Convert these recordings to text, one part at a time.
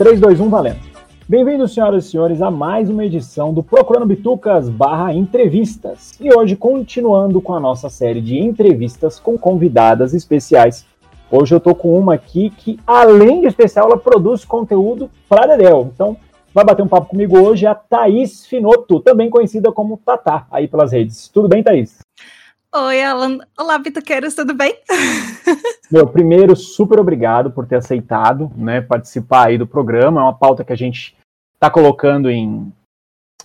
3, 2, 1, valendo. Bem-vindos, senhoras e senhores, a mais uma edição do Procurando Bitucas barra entrevistas. E hoje, continuando com a nossa série de entrevistas com convidadas especiais. Hoje eu tô com uma aqui que, além de especial, ela produz conteúdo para Dedel. Então, vai bater um papo comigo hoje a Thaís Finoto, também conhecida como Tatá, aí pelas redes. Tudo bem, Thaís? Oi, Alan. Olá, Bituqueiros, tudo bem? Meu, primeiro, super obrigado por ter aceitado né, participar aí do programa. É uma pauta que a gente está colocando em,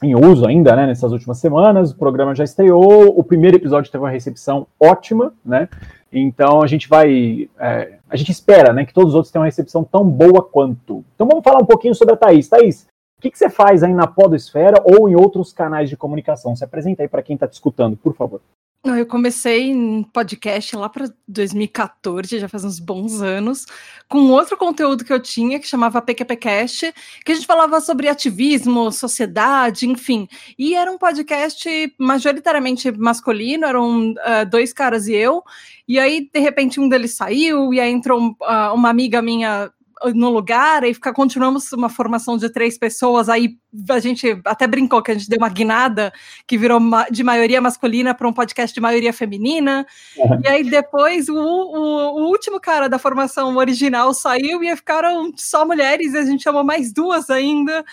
em uso ainda, né, nessas últimas semanas. O programa já estreou, o primeiro episódio teve uma recepção ótima, né? Então a gente vai. É, a gente espera né, que todos os outros tenham uma recepção tão boa quanto. Então vamos falar um pouquinho sobre a Thaís. Thaís, o que, que você faz aí na Podosfera ou em outros canais de comunicação? Se apresenta aí para quem está te escutando, por favor. Eu comecei em podcast lá para 2014, já faz uns bons anos, com outro conteúdo que eu tinha que chamava PQPcast, que a gente falava sobre ativismo, sociedade, enfim. E era um podcast majoritariamente masculino, eram uh, dois caras e eu. E aí, de repente, um deles saiu, e aí entrou uh, uma amiga minha no lugar e ficar, continuamos uma formação de três pessoas. Aí a gente até brincou que a gente deu uma guinada que virou de maioria masculina para um podcast de maioria feminina. Uhum. E aí depois o, o, o, último cara da formação original saiu e ficaram só mulheres, e a gente chamou mais duas ainda.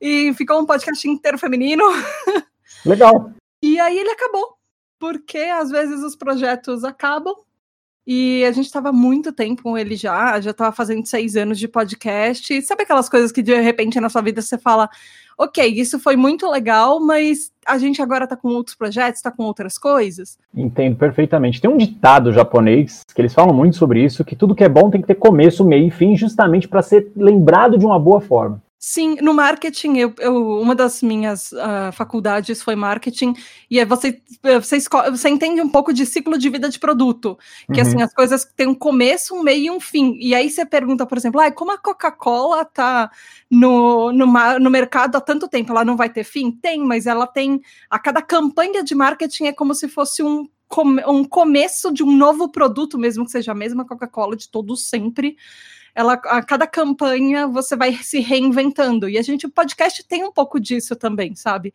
E ficou um podcast inteiro feminino. Legal. e aí ele acabou. Porque às vezes os projetos acabam e a gente estava muito tempo com ele já, já estava fazendo seis anos de podcast. E sabe aquelas coisas que de repente na sua vida você fala, ok, isso foi muito legal, mas a gente agora está com outros projetos, está com outras coisas? Entendo perfeitamente. Tem um ditado japonês que eles falam muito sobre isso, que tudo que é bom tem que ter começo, meio e fim, justamente para ser lembrado de uma boa forma. Sim, no marketing, eu, eu uma das minhas uh, faculdades foi marketing, e é você, você, você entende um pouco de ciclo de vida de produto, que uhum. assim, as coisas têm um começo, um meio e um fim. E aí você pergunta, por exemplo, ah, como a Coca-Cola tá no, no, no mercado há tanto tempo, ela não vai ter fim? Tem, mas ela tem. A cada campanha de marketing é como se fosse um um começo de um novo produto, mesmo que seja a mesma Coca-Cola de todos sempre ela, a cada campanha você vai se reinventando. E a gente, o podcast tem um pouco disso também, sabe?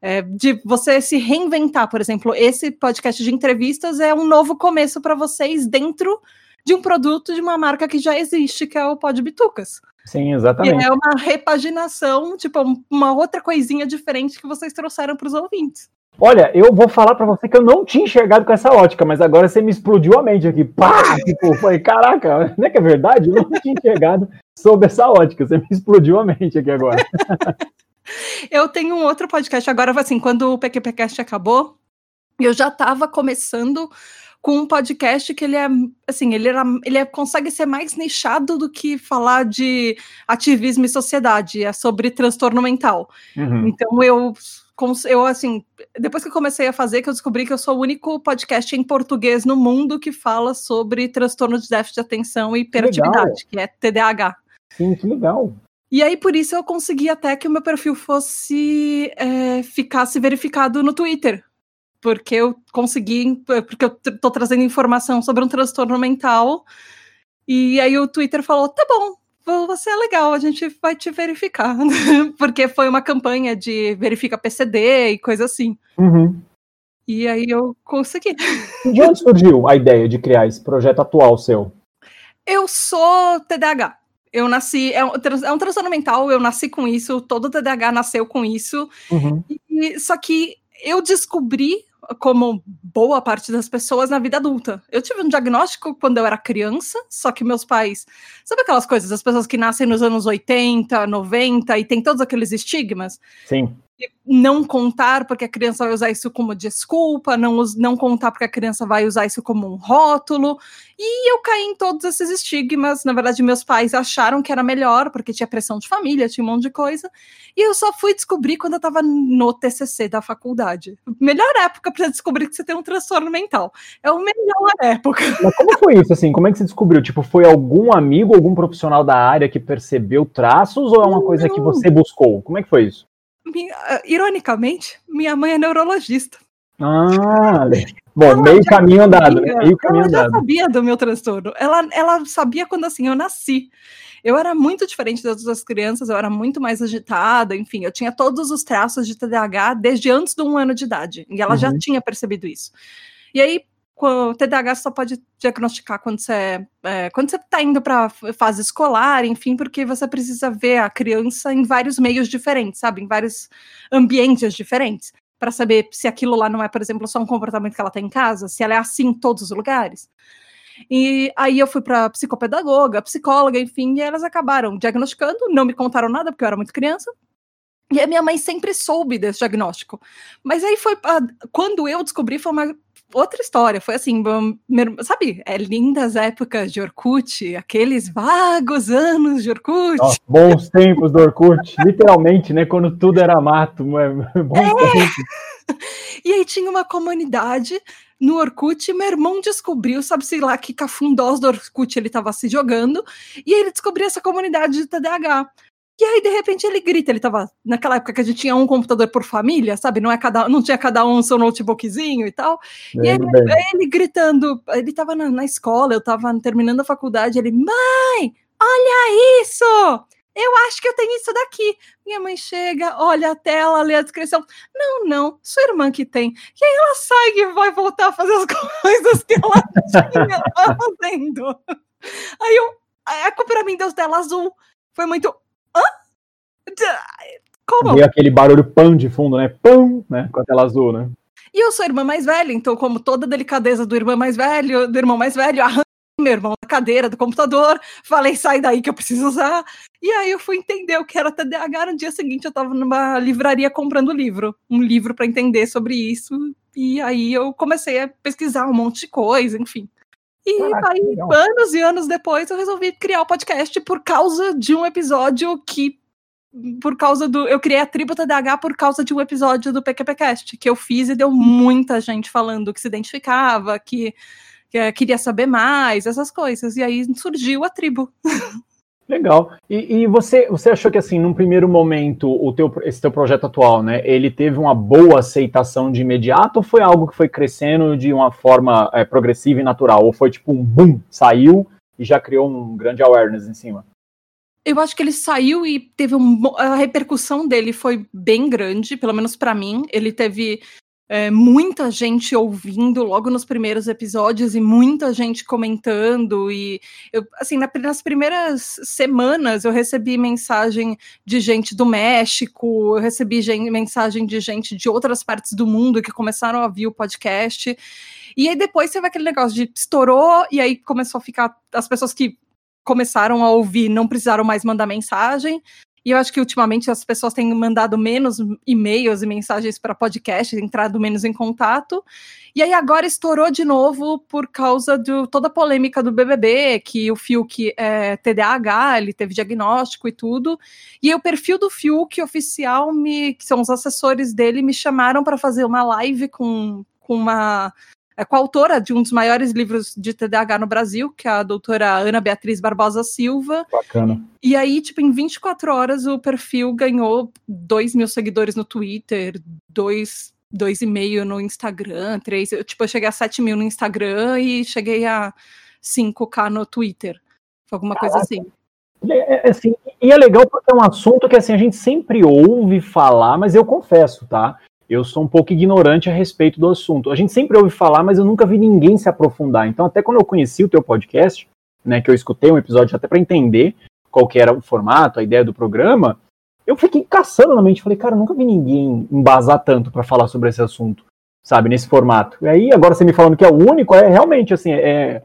É, de você se reinventar, por exemplo, esse podcast de entrevistas é um novo começo para vocês dentro de um produto de uma marca que já existe, que é o Pod Bitucas. Sim, exatamente. E é uma repaginação, tipo, uma outra coisinha diferente que vocês trouxeram para os ouvintes. Olha, eu vou falar para você que eu não tinha enxergado com essa ótica, mas agora você me explodiu a mente aqui. Pá! Tipo, foi, caraca, não é que é verdade? Eu não tinha enxergado sob essa ótica. Você me explodiu a mente aqui agora. eu tenho um outro podcast agora, assim, quando o PQPcast acabou, eu já estava começando com um podcast que ele é assim, ele, era, ele é, consegue ser mais nichado do que falar de ativismo e sociedade, é sobre transtorno mental. Uhum. Então eu eu, assim, depois que eu comecei a fazer, que eu descobri que eu sou o único podcast em português no mundo que fala sobre transtorno de déficit de atenção e hiperatividade, que, que é TDAH. Sim, que legal. E aí, por isso, eu consegui até que o meu perfil fosse é, ficasse verificado no Twitter. Porque eu consegui, porque eu tô trazendo informação sobre um transtorno mental. E aí o Twitter falou: tá bom, você é legal, a gente vai te verificar. Porque foi uma campanha de verifica PCD e coisa assim. Uhum. E aí eu consegui. De onde surgiu a ideia de criar esse projeto atual seu? Eu sou TDAH. Eu nasci, é um, é um transtorno mental, eu nasci com isso, todo TDAH nasceu com isso. Uhum. E, só que eu descobri como boa parte das pessoas na vida adulta. Eu tive um diagnóstico quando eu era criança, só que meus pais. Sabe aquelas coisas, as pessoas que nascem nos anos 80, 90 e tem todos aqueles estigmas? Sim não contar porque a criança vai usar isso como desculpa, não, não contar porque a criança vai usar isso como um rótulo. E eu caí em todos esses estigmas. Na verdade, meus pais acharam que era melhor, porque tinha pressão de família, tinha um monte de coisa. E eu só fui descobrir quando eu estava no TCC da faculdade. Melhor época para descobrir que você tem um transtorno mental. É a melhor época. Mas como foi isso, assim? Como é que você descobriu? Tipo, foi algum amigo, algum profissional da área que percebeu traços ou é uma coisa não. que você buscou? Como é que foi isso? Minha, ah, ironicamente, minha mãe é neurologista. Ah, bom, ela meio caminho andado, né? Meio caminho ela já sabia do meu transtorno. Ela, ela sabia quando assim eu nasci. eu era muito diferente das outras crianças, eu era muito mais agitada, enfim, eu tinha todos os traços de TDAH desde antes de um ano de idade, e ela uhum. já tinha percebido isso. E aí, o TDAH só pode diagnosticar quando você é, é quando você está indo para fase escolar, enfim, porque você precisa ver a criança em vários meios diferentes, sabe, em vários ambientes diferentes, para saber se aquilo lá não é, por exemplo, só um comportamento que ela tem em casa, se ela é assim em todos os lugares. E aí eu fui para psicopedagoga, psicóloga, enfim, e elas acabaram diagnosticando, não me contaram nada porque eu era muito criança. E a minha mãe sempre soube desse diagnóstico. Mas aí foi quando eu descobri foi uma outra história. Foi assim, sabe, é lindas épocas de Orkut, aqueles vagos anos de Orkut. Nossa, bons tempos do Orkut, literalmente, né? Quando tudo era mato, bons é. tempos. E aí tinha uma comunidade no Orkut, meu irmão descobriu, sabe-se lá que cafundós do Orkut ele estava se jogando, e ele descobriu essa comunidade de TDAH. E aí, de repente, ele grita. Ele tava naquela época que a gente tinha um computador por família, sabe? Não, é cada, não tinha cada um seu notebookzinho e tal. Bem, e ele, ele, gritando, ele tava na, na, escola, eu tava terminando a faculdade, ele, mãe, olha isso! Eu acho que eu tenho isso daqui. Minha mãe chega, olha a tela, lê a descrição. Não, não, sua irmã que tem. E aí ela sai e vai voltar a fazer as coisas que ela tinha fazendo. Aí eu, a culpa pra mim deu tela azul. Foi muito? Como? Veio aquele barulho pão de fundo, né? Pão, né? Com a tela azul, né? E eu sou irmã mais velha, então, como toda delicadeza do irmão mais velho, do irmão mais velho, arranquei meu irmão da cadeira do computador, falei, sai daí que eu preciso usar. E aí eu fui entender o que era TDAH. No dia seguinte, eu estava numa livraria comprando livro, um livro para entender sobre isso. E aí eu comecei a pesquisar um monte de coisa, enfim. E Caraca, aí, anos e anos depois, eu resolvi criar o podcast por causa de um episódio que. Por causa do. Eu criei a tribo TDAH por causa de um episódio do PQPcast que eu fiz e deu muita gente falando que se identificava, que, que queria saber mais, essas coisas. E aí surgiu a tribo. Legal. E, e, você, você achou que assim, num primeiro momento, o teu, esse teu projeto atual, né, ele teve uma boa aceitação de imediato ou foi algo que foi crescendo de uma forma é, progressiva e natural? Ou foi tipo um boom, saiu e já criou um grande awareness em cima? Eu acho que ele saiu e teve um, a repercussão dele foi bem grande, pelo menos para mim. Ele teve é, muita gente ouvindo logo nos primeiros episódios e muita gente comentando e eu, assim na, nas primeiras semanas eu recebi mensagem de gente do México eu recebi gente, mensagem de gente de outras partes do mundo que começaram a ouvir o podcast e aí depois teve aquele negócio de estourou e aí começou a ficar as pessoas que começaram a ouvir não precisaram mais mandar mensagem e eu acho que ultimamente as pessoas têm mandado menos e-mails e mensagens para podcast, entrado menos em contato. E aí agora estourou de novo por causa de toda a polêmica do BBB, que o Fiuk é TDAH, ele teve diagnóstico e tudo. E o perfil do Fiuk oficial, me, que são os assessores dele, me chamaram para fazer uma live com, com uma é coautora de um dos maiores livros de TDAH no Brasil, que é a doutora Ana Beatriz Barbosa Silva. Bacana. E aí, tipo, em 24 horas o perfil ganhou 2 mil seguidores no Twitter, 2 dois e meio no Instagram, três, eu, tipo, eu cheguei a 7 mil no Instagram e cheguei a 5k no Twitter. Foi alguma coisa assim. É, é, assim. E é legal porque é um assunto que assim, a gente sempre ouve falar, mas eu confesso, tá? Eu sou um pouco ignorante a respeito do assunto. A gente sempre ouve falar, mas eu nunca vi ninguém se aprofundar. Então, até quando eu conheci o teu podcast, né, que eu escutei um episódio até para entender qual que era o formato, a ideia do programa, eu fiquei caçando na mente, falei, cara, eu nunca vi ninguém embasar tanto para falar sobre esse assunto, sabe, nesse formato. E aí, agora você me falando que é o único, é realmente assim, é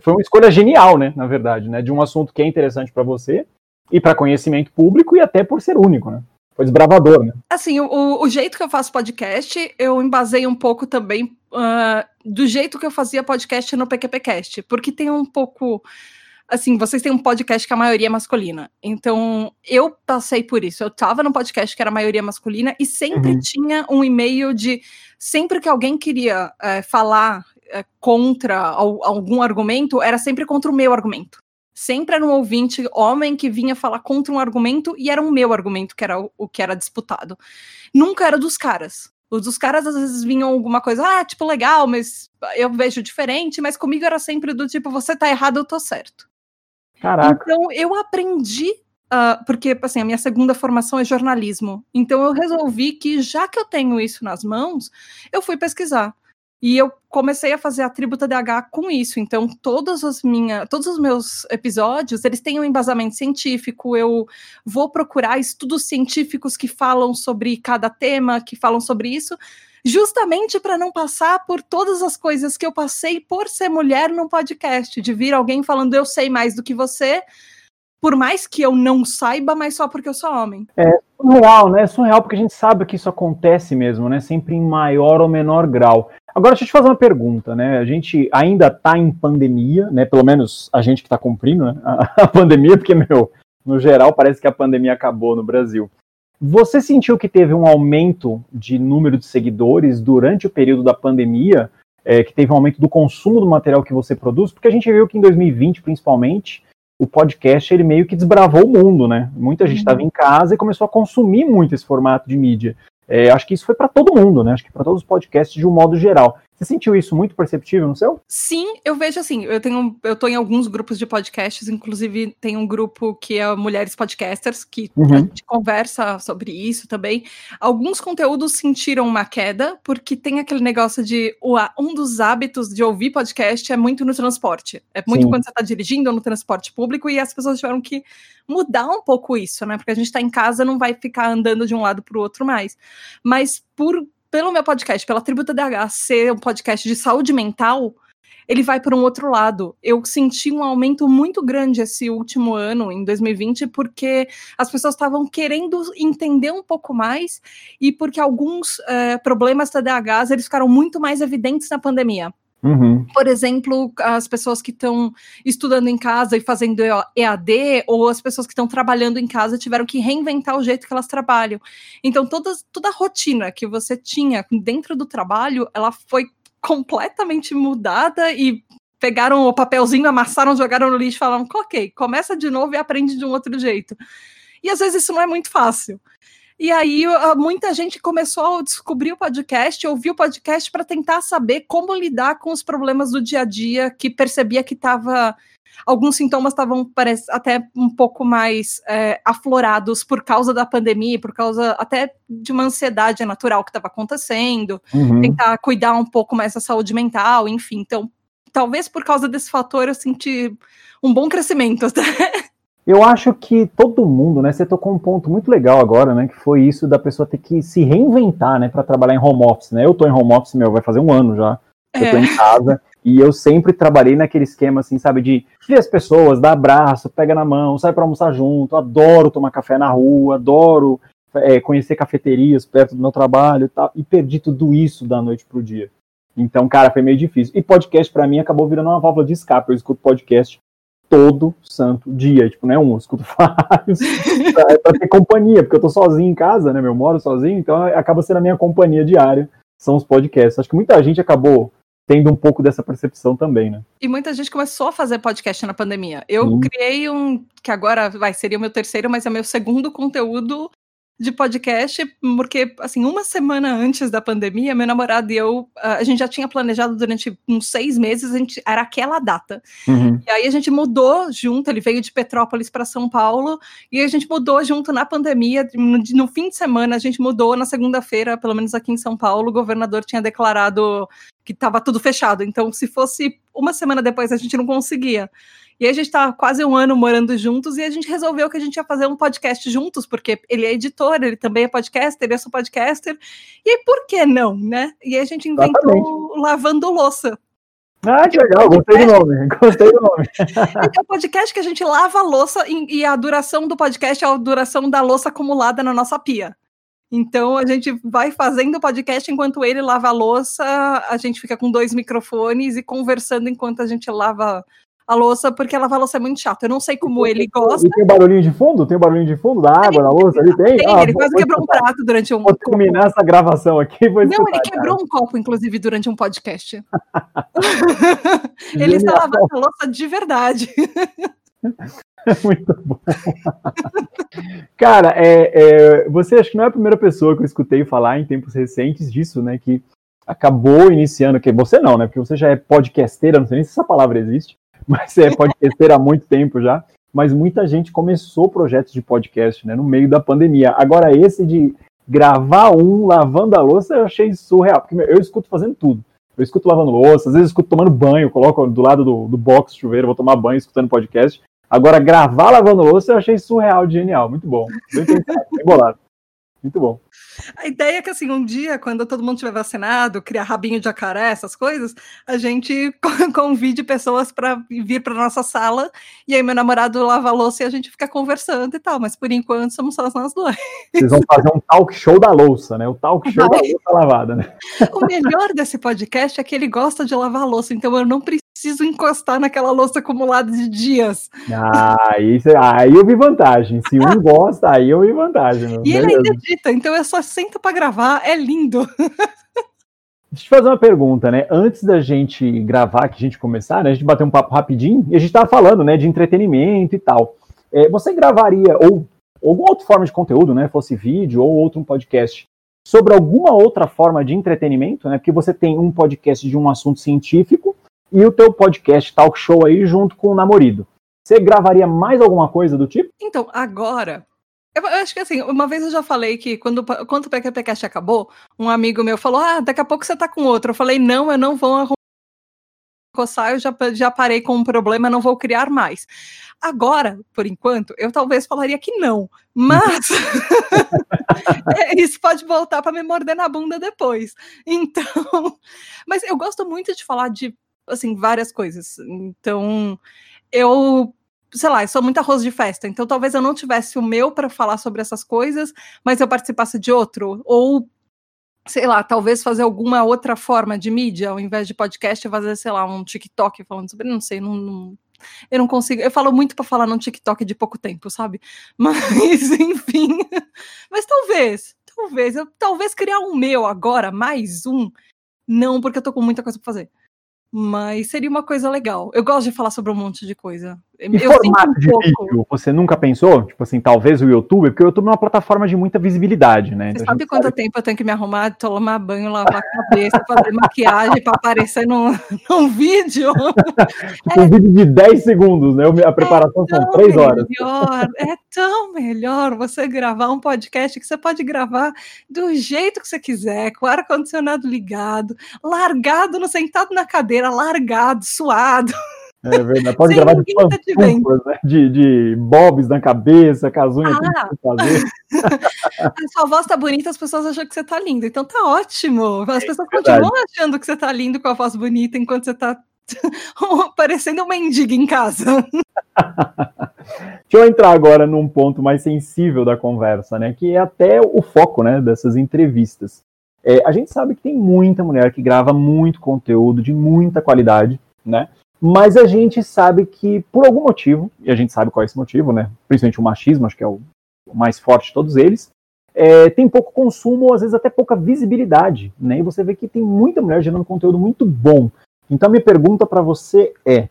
foi uma escolha genial, né, na verdade, né, de um assunto que é interessante para você e para conhecimento público e até por ser único, né? Foi desbravador, né? Assim, o, o jeito que eu faço podcast, eu embasei um pouco também uh, do jeito que eu fazia podcast no PQPcast, porque tem um pouco assim, vocês têm um podcast que a maioria é masculina. Então, eu passei por isso. Eu tava num podcast que era a maioria masculina e sempre uhum. tinha um e-mail de sempre que alguém queria é, falar é, contra algum argumento, era sempre contra o meu argumento sempre era um ouvinte homem que vinha falar contra um argumento e era o meu argumento que era o, o que era disputado. Nunca era dos caras. Os dos caras às vezes vinham alguma coisa, ah, tipo, legal, mas eu vejo diferente, mas comigo era sempre do tipo, você tá errado, eu tô certo. Caraca. Então eu aprendi Uh, porque assim, a minha segunda formação é jornalismo. Então eu resolvi que, já que eu tenho isso nas mãos, eu fui pesquisar. E eu comecei a fazer a Tributa DH com isso. Então, todos os, minha, todos os meus episódios, eles têm um embasamento científico. Eu vou procurar estudos científicos que falam sobre cada tema, que falam sobre isso, justamente para não passar por todas as coisas que eu passei por ser mulher num podcast, de vir alguém falando eu sei mais do que você, por mais que eu não saiba, mas só porque eu sou homem. É surreal, né? É surreal porque a gente sabe que isso acontece mesmo, né? Sempre em maior ou menor grau. Agora, deixa eu te fazer uma pergunta, né? A gente ainda está em pandemia, né? Pelo menos a gente que está cumprindo né? a, a pandemia, porque, meu, no geral parece que a pandemia acabou no Brasil. Você sentiu que teve um aumento de número de seguidores durante o período da pandemia, é, que teve um aumento do consumo do material que você produz? Porque a gente viu que em 2020, principalmente, o podcast ele meio que desbravou o mundo, né? Muita gente estava uhum. em casa e começou a consumir muito esse formato de mídia. É, acho que isso foi para todo mundo, né? Acho que para todos os podcasts de um modo geral. Você sentiu isso muito perceptível no seu? Sim, eu vejo assim. Eu tenho, eu tô em alguns grupos de podcasts, inclusive tem um grupo que é Mulheres Podcasters, que uhum. a gente conversa sobre isso também. Alguns conteúdos sentiram uma queda, porque tem aquele negócio de um dos hábitos de ouvir podcast é muito no transporte. É muito Sim. quando você está dirigindo ou no transporte público, e as pessoas tiveram que mudar um pouco isso, né? Porque a gente está em casa, não vai ficar andando de um lado para o outro mais. Mas por pelo meu podcast, pela Tributa DH ser um podcast de saúde mental, ele vai para um outro lado. Eu senti um aumento muito grande esse último ano, em 2020, porque as pessoas estavam querendo entender um pouco mais e porque alguns é, problemas TDAHs eles ficaram muito mais evidentes na pandemia. Uhum. Por exemplo, as pessoas que estão estudando em casa e fazendo EAD, ou as pessoas que estão trabalhando em casa tiveram que reinventar o jeito que elas trabalham. Então, toda, toda a rotina que você tinha dentro do trabalho, ela foi completamente mudada e pegaram o papelzinho, amassaram, jogaram no lixo e falaram: ok, começa de novo e aprende de um outro jeito. E às vezes isso não é muito fácil. E aí muita gente começou a descobrir o podcast, ouvir o podcast para tentar saber como lidar com os problemas do dia a dia, que percebia que estava alguns sintomas estavam até um pouco mais é, aflorados por causa da pandemia, por causa até de uma ansiedade natural que estava acontecendo, uhum. tentar cuidar um pouco mais da saúde mental, enfim. Então, talvez por causa desse fator eu senti um bom crescimento até. Eu acho que todo mundo, né? Você tocou um ponto muito legal agora, né? Que foi isso da pessoa ter que se reinventar, né? Para trabalhar em home office, né? Eu tô em home office, meu, vai fazer um ano já. Eu tô é. em casa. E eu sempre trabalhei naquele esquema, assim, sabe, de ver as pessoas, dar abraço, pega na mão, sai para almoçar junto. Adoro tomar café na rua, adoro é, conhecer cafeterias perto do meu trabalho e tal. E perdi tudo isso da noite pro dia. Então, cara, foi meio difícil. E podcast, para mim, acabou virando uma válvula de escape. Eu escuto podcast todo santo dia. Tipo, não é um, eu escuto vários. é pra ter companhia, porque eu tô sozinho em casa, né? Eu moro sozinho, então acaba sendo a minha companhia diária. São os podcasts. Acho que muita gente acabou tendo um pouco dessa percepção também, né? E muita gente começou a fazer podcast na pandemia. Eu criei um, que agora vai seria o meu terceiro, mas é meu segundo conteúdo de podcast, porque, assim, uma semana antes da pandemia, meu namorado e eu, a gente já tinha planejado durante uns seis meses, a gente, era aquela data. Uhum. E aí a gente mudou junto, ele veio de Petrópolis para São Paulo, e a gente mudou junto na pandemia, no, no fim de semana, a gente mudou na segunda-feira, pelo menos aqui em São Paulo, o governador tinha declarado que estava tudo fechado, então se fosse uma semana depois a gente não conseguia. E a gente tá quase um ano morando juntos e a gente resolveu que a gente ia fazer um podcast juntos, porque ele é editor, ele também é podcaster, eu sou podcaster. E aí, por que não, né? E a gente inventou Exatamente. Lavando Louça. Ah, que legal, gostei do nome, gostei do nome. é um podcast que a gente lava a louça e a duração do podcast é a duração da louça acumulada na nossa pia. Então a gente vai fazendo o podcast enquanto ele lava a louça, a gente fica com dois microfones e conversando enquanto a gente lava a louça, porque lavar a louça é muito chato. Eu não sei como ele gosta. E tem barulhinho de fundo? Tem barulhinho de fundo da água na louça? Ele tem? tem ah, ele quase quebrou um prato durante um. Vou terminar essa gravação aqui. Não, ele quebrou cara. um copo, inclusive, durante um podcast. ele está lavando a louça de verdade. Muito bom. Cara, é, é, você acho que não é a primeira pessoa que eu escutei falar em tempos recentes disso, né? Que acabou iniciando, que você não, né? Porque você já é podcasteira, não sei nem se essa palavra existe mas é podcaster há muito tempo já. Mas muita gente começou projetos de podcast, né, no meio da pandemia. Agora, esse de gravar um lavando a louça, eu achei surreal, porque eu escuto fazendo tudo. Eu escuto lavando louça, às vezes eu escuto tomando banho, coloco do lado do, do box chuveiro, vou tomar banho escutando podcast. Agora, gravar lavando louça, eu achei surreal genial. Muito bom. Bem bem bolado. Muito bom. A ideia é que, assim, um dia, quando todo mundo tiver vacinado, criar rabinho de jacaré, essas coisas, a gente convide pessoas para vir para nossa sala e aí meu namorado lava a louça e a gente fica conversando e tal. Mas por enquanto somos só nós dois. Vocês vão fazer um talk show da louça, né? O talk show da louça lavada, né? O melhor desse podcast é que ele gosta de lavar a louça, então eu não preciso encostar naquela louça acumulada de dias. Ah, isso, aí eu vi vantagem. Se um gosta, aí eu vi vantagem. E Beleza. ele ainda edita, então eu só sento para gravar, é lindo. Deixa eu te fazer uma pergunta, né? Antes da gente gravar, que a gente começar, né? A gente bater um papo rapidinho, e a gente estava falando, né, de entretenimento e tal. É, você gravaria, ou, ou alguma outra forma de conteúdo, né? Fosse vídeo ou outro um podcast, sobre alguma outra forma de entretenimento, né? Porque você tem um podcast de um assunto científico e o teu podcast talk show aí junto com o namorado. Você gravaria mais alguma coisa do tipo? Então, agora, eu, acho que assim, uma vez eu já falei que quando, quando o PQPcast acabou, um amigo meu falou: Ah, daqui a pouco você tá com outro. Eu falei: Não, eu não vou arrumar. Eu já, já parei com um problema, não vou criar mais. Agora, por enquanto, eu talvez falaria que não, mas é, isso pode voltar para me morder na bunda depois. Então, mas eu gosto muito de falar de assim várias coisas. Então, eu sei lá, eu sou muito arroz de festa, então talvez eu não tivesse o meu para falar sobre essas coisas, mas eu participasse de outro, ou sei lá, talvez fazer alguma outra forma de mídia, ao invés de podcast, fazer, sei lá, um TikTok falando sobre, não sei, não, não eu não consigo, eu falo muito para falar num TikTok de pouco tempo, sabe? Mas enfim, mas talvez, talvez, eu talvez criar um meu agora, mais um, não, porque eu tô com muita coisa para fazer. Mas seria uma coisa legal. Eu gosto de falar sobre um monte de coisa. E eu formato um de pouco... vídeo, você nunca pensou? Tipo assim, talvez o YouTube, porque o YouTube é uma plataforma de muita visibilidade, né? Você então sabe quanto sabe... tempo eu tenho que me arrumar, tomar banho, lavar a cabeça, fazer maquiagem para aparecer num, num vídeo? é... Um vídeo de 10 segundos, né? A preparação é são 3 horas. Melhor, é tão melhor você gravar um podcast que você pode gravar do jeito que você quiser, com o ar-condicionado ligado, largado, no, sentado na cadeira, largado, suado. É verdade. Pode Sem gravar de pantufas, né? de, de bobs na cabeça, casunha ah. que fazer. a sua voz tá bonita, as pessoas acham que você tá lindo. Então tá ótimo. As é pessoas é continuam achando que você tá lindo com a voz bonita enquanto você tá parecendo uma mendiga em casa. Deixa eu entrar agora num ponto mais sensível da conversa, né? Que é até o foco, né, dessas entrevistas. É, a gente sabe que tem muita mulher que grava muito conteúdo de muita qualidade, né? Mas a gente sabe que, por algum motivo, e a gente sabe qual é esse motivo, né? Principalmente o machismo, acho que é o mais forte de todos eles, é, tem pouco consumo, ou às vezes até pouca visibilidade, né? E você vê que tem muita mulher gerando conteúdo muito bom. Então, minha pergunta para você é: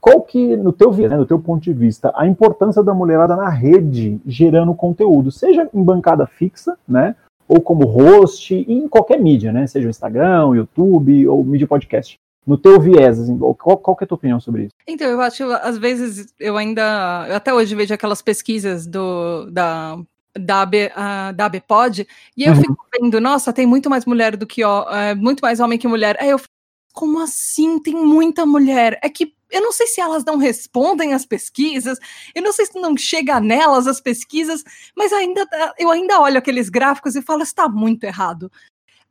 qual que, no teu, né, no teu ponto de vista, a importância da mulherada na rede gerando conteúdo, seja em bancada fixa, né? Ou como host, em qualquer mídia, né? Seja o Instagram, YouTube ou mídia podcast no teu viés, assim, qual, qual que é a tua opinião sobre isso? Então, eu acho, às vezes, eu ainda, eu até hoje vejo aquelas pesquisas do, da, da, AB, uh, da ABPOD, e eu uhum. fico vendo, nossa, tem muito mais mulher do que, ó, é, muito mais homem que mulher. Aí eu fico, como assim tem muita mulher? É que eu não sei se elas não respondem às pesquisas, eu não sei se não chega nelas as pesquisas, mas ainda eu ainda olho aqueles gráficos e falo, está muito errado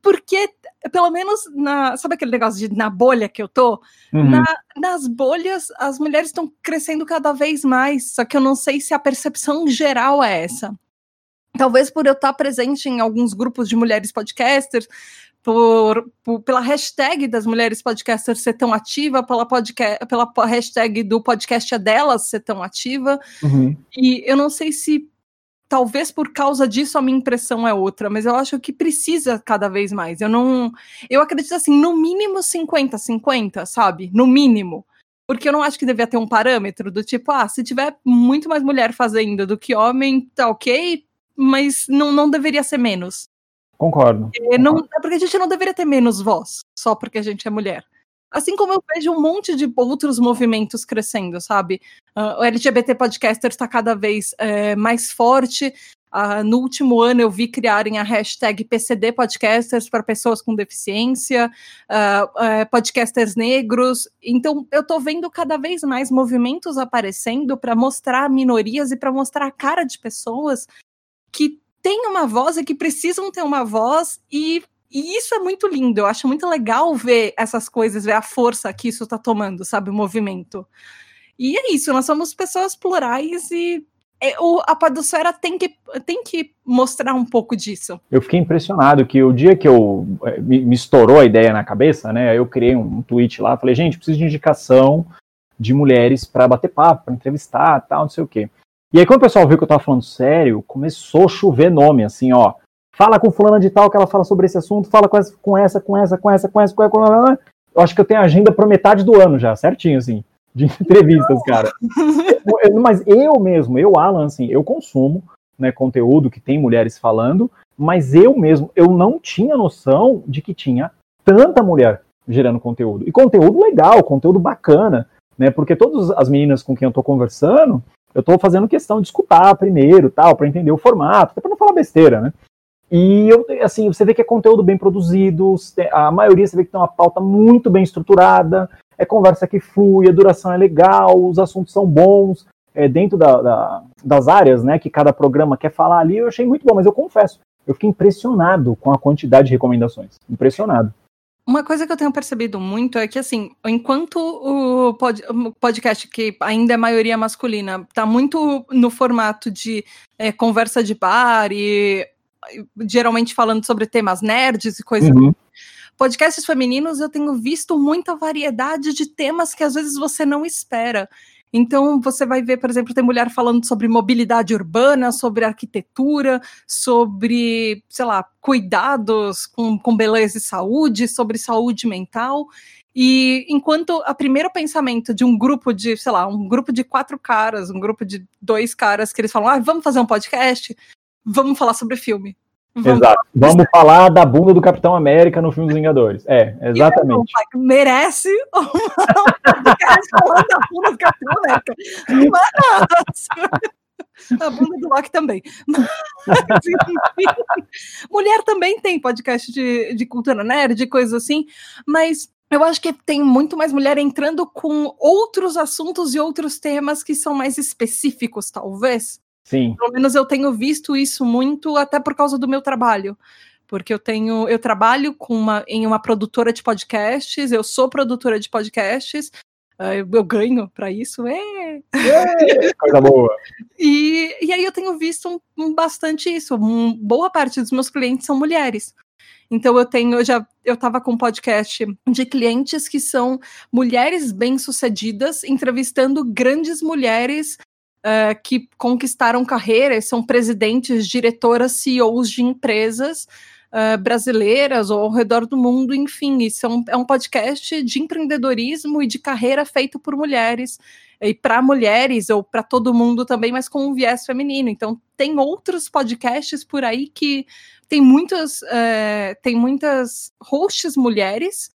porque, pelo menos, na, sabe aquele negócio de na bolha que eu tô? Uhum. Na, nas bolhas, as mulheres estão crescendo cada vez mais, só que eu não sei se a percepção geral é essa. Talvez por eu estar presente em alguns grupos de mulheres podcasters, por, por, pela hashtag das mulheres podcasters ser tão ativa, pela, podcast, pela hashtag do podcast é delas ser tão ativa. Uhum. E eu não sei se talvez por causa disso a minha impressão é outra, mas eu acho que precisa cada vez mais. Eu não. Eu acredito assim, no mínimo 50-50, sabe? No mínimo. Porque eu não acho que devia ter um parâmetro do tipo, ah, se tiver muito mais mulher fazendo do que homem, tá ok, mas não, não deveria ser menos. Concordo. É, não, é porque a gente não deveria ter menos voz, só porque a gente é mulher. Assim como eu vejo um monte de outros movimentos crescendo, sabe? Uh, o LGBT Podcaster está cada vez é, mais forte. Uh, no último ano eu vi criarem a hashtag PCD Podcasters para pessoas com deficiência, uh, podcasters negros. Então eu estou vendo cada vez mais movimentos aparecendo para mostrar minorias e para mostrar a cara de pessoas que têm uma voz e que precisam ter uma voz e e isso é muito lindo, eu acho muito legal ver essas coisas, ver a força que isso está tomando, sabe, o movimento. E é isso, nós somos pessoas plurais e é, o, a Podosfera tem que, tem que mostrar um pouco disso. Eu fiquei impressionado que o dia que eu é, me, me estourou a ideia na cabeça, né? Eu criei um, um tweet lá, falei, gente, preciso de indicação de mulheres para bater papo, para entrevistar, tal, não sei o quê. E aí, quando o pessoal viu que eu tava falando sério, começou a chover nome, assim, ó fala com fulana de tal que ela fala sobre esse assunto, fala com essa, com essa, com essa, com essa, com essa, com essa, com essa. Eu acho que eu tenho agenda para metade do ano já, certinho, assim, de entrevistas, cara. mas eu mesmo, eu, Alan, assim, eu consumo né, conteúdo que tem mulheres falando, mas eu mesmo, eu não tinha noção de que tinha tanta mulher gerando conteúdo. E conteúdo legal, conteúdo bacana, né? Porque todas as meninas com quem eu tô conversando, eu tô fazendo questão de escutar primeiro, tal, para entender o formato, até para não falar besteira, né? E eu, assim, você vê que é conteúdo bem produzido, a maioria você vê que tem uma pauta muito bem estruturada, é conversa que flui, a duração é legal, os assuntos são bons, é, dentro da, da, das áreas né, que cada programa quer falar ali, eu achei muito bom, mas eu confesso, eu fiquei impressionado com a quantidade de recomendações. Impressionado. Uma coisa que eu tenho percebido muito é que, assim, enquanto o podcast, que ainda é maioria masculina, está muito no formato de é, conversa de bar e geralmente falando sobre temas nerds e coisas. Uhum. Podcasts femininos eu tenho visto muita variedade de temas que às vezes você não espera. Então, você vai ver, por exemplo, tem mulher falando sobre mobilidade urbana, sobre arquitetura, sobre, sei lá, cuidados com, com beleza e saúde, sobre saúde mental. E enquanto o primeiro pensamento de um grupo de, sei lá, um grupo de quatro caras, um grupo de dois caras que eles falam, ah, vamos fazer um podcast, vamos falar sobre filme. Vamos Exato. Falar vamos falar da bunda do Capitão América no filme dos Vingadores. É, exatamente. Aí, merece um podcast falando da bunda do Capitão América. Mas... A bunda do Loki também. Mas, mulher também tem podcast de, de cultura nerd, de coisas assim, mas eu acho que tem muito mais mulher entrando com outros assuntos e outros temas que são mais específicos, talvez. Sim. Pelo menos eu tenho visto isso muito até por causa do meu trabalho. Porque eu tenho, eu trabalho com uma, em uma produtora de podcasts, eu sou produtora de podcasts, uh, eu, eu, ganho para isso, é. é. Coisa boa. E, e aí eu tenho visto um, um bastante isso. Um, boa parte dos meus clientes são mulheres. Então eu tenho, eu já eu estava com um podcast de clientes que são mulheres bem-sucedidas, entrevistando grandes mulheres uh, que conquistaram carreiras, são presidentes, diretoras, CEOs de empresas uh, brasileiras ou ao redor do mundo, enfim. Isso é um, é um podcast de empreendedorismo e de carreira feito por mulheres e para mulheres ou para todo mundo também, mas com um viés feminino. Então tem outros podcasts por aí que tem muitas uh, tem muitas hosts mulheres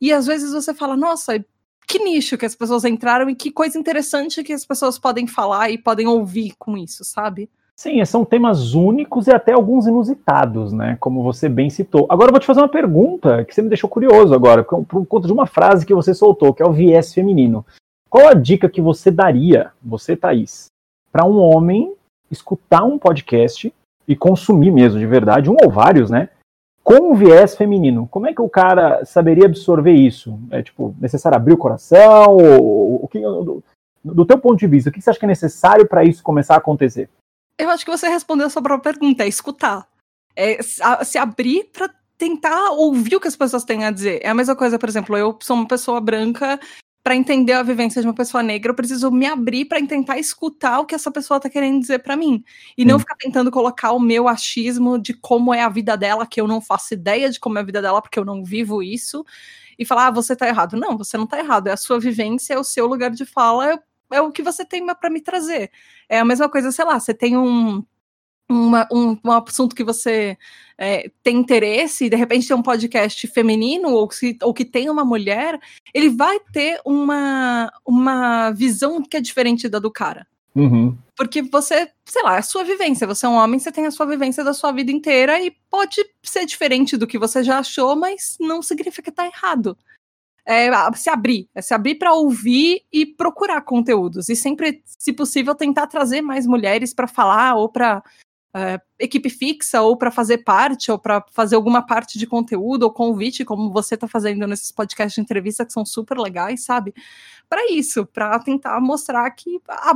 e às vezes você fala, nossa, que nicho que as pessoas entraram e que coisa interessante que as pessoas podem falar e podem ouvir com isso, sabe? Sim, são temas únicos e até alguns inusitados, né? Como você bem citou. Agora eu vou te fazer uma pergunta que você me deixou curioso agora, por conta de uma frase que você soltou, que é o viés feminino. Qual a dica que você daria, você, Thaís, para um homem escutar um podcast e consumir mesmo, de verdade, um ou vários, né? Com viés feminino. Como é que o cara saberia absorver isso? É tipo necessário abrir o coração? Ou, o que, do, do teu ponto de vista, o que você acha que é necessário para isso começar a acontecer? Eu acho que você respondeu a sua própria pergunta, é escutar. É se abrir para tentar ouvir o que as pessoas têm a dizer. É a mesma coisa, por exemplo, eu sou uma pessoa branca para entender a vivência de uma pessoa negra, eu preciso me abrir para tentar escutar o que essa pessoa está querendo dizer para mim. E não hum. ficar tentando colocar o meu achismo de como é a vida dela, que eu não faço ideia de como é a vida dela, porque eu não vivo isso, e falar, ah, você está errado. Não, você não está errado. É a sua vivência, é o seu lugar de fala, é, é o que você tem para me trazer. É a mesma coisa, sei lá, você tem um uma, um, um assunto que você é, tem interesse, e de repente tem um podcast feminino ou, se, ou que tem uma mulher, ele vai ter uma, uma visão que é diferente da do cara. Uhum. Porque você, sei lá, é a sua vivência. Você é um homem, você tem a sua vivência da sua vida inteira e pode ser diferente do que você já achou, mas não significa que tá errado. É se abrir, é se abrir para ouvir e procurar conteúdos. E sempre, se possível, tentar trazer mais mulheres para falar ou para é, equipe fixa ou para fazer parte ou para fazer alguma parte de conteúdo ou convite, como você está fazendo nesses podcasts de entrevista que são super legais, sabe? Para isso, para tentar mostrar que a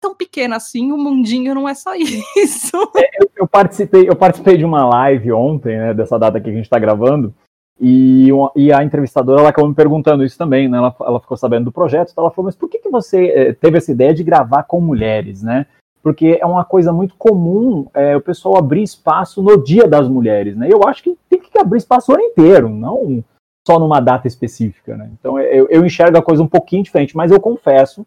tão pequena assim, o mundinho não é só isso. É, eu, eu, participei, eu participei de uma live ontem, né, dessa data que a gente está gravando, e, e, a entrevistadora ela acabou me perguntando isso também, né? Ela, ela ficou sabendo do projeto, então ela falou, mas por que, que você eh, teve essa ideia de gravar com mulheres, né? Porque é uma coisa muito comum é, o pessoal abrir espaço no dia das mulheres, né? Eu acho que tem que abrir espaço o ano inteiro, não só numa data específica, né? Então eu, eu enxergo a coisa um pouquinho diferente, mas eu confesso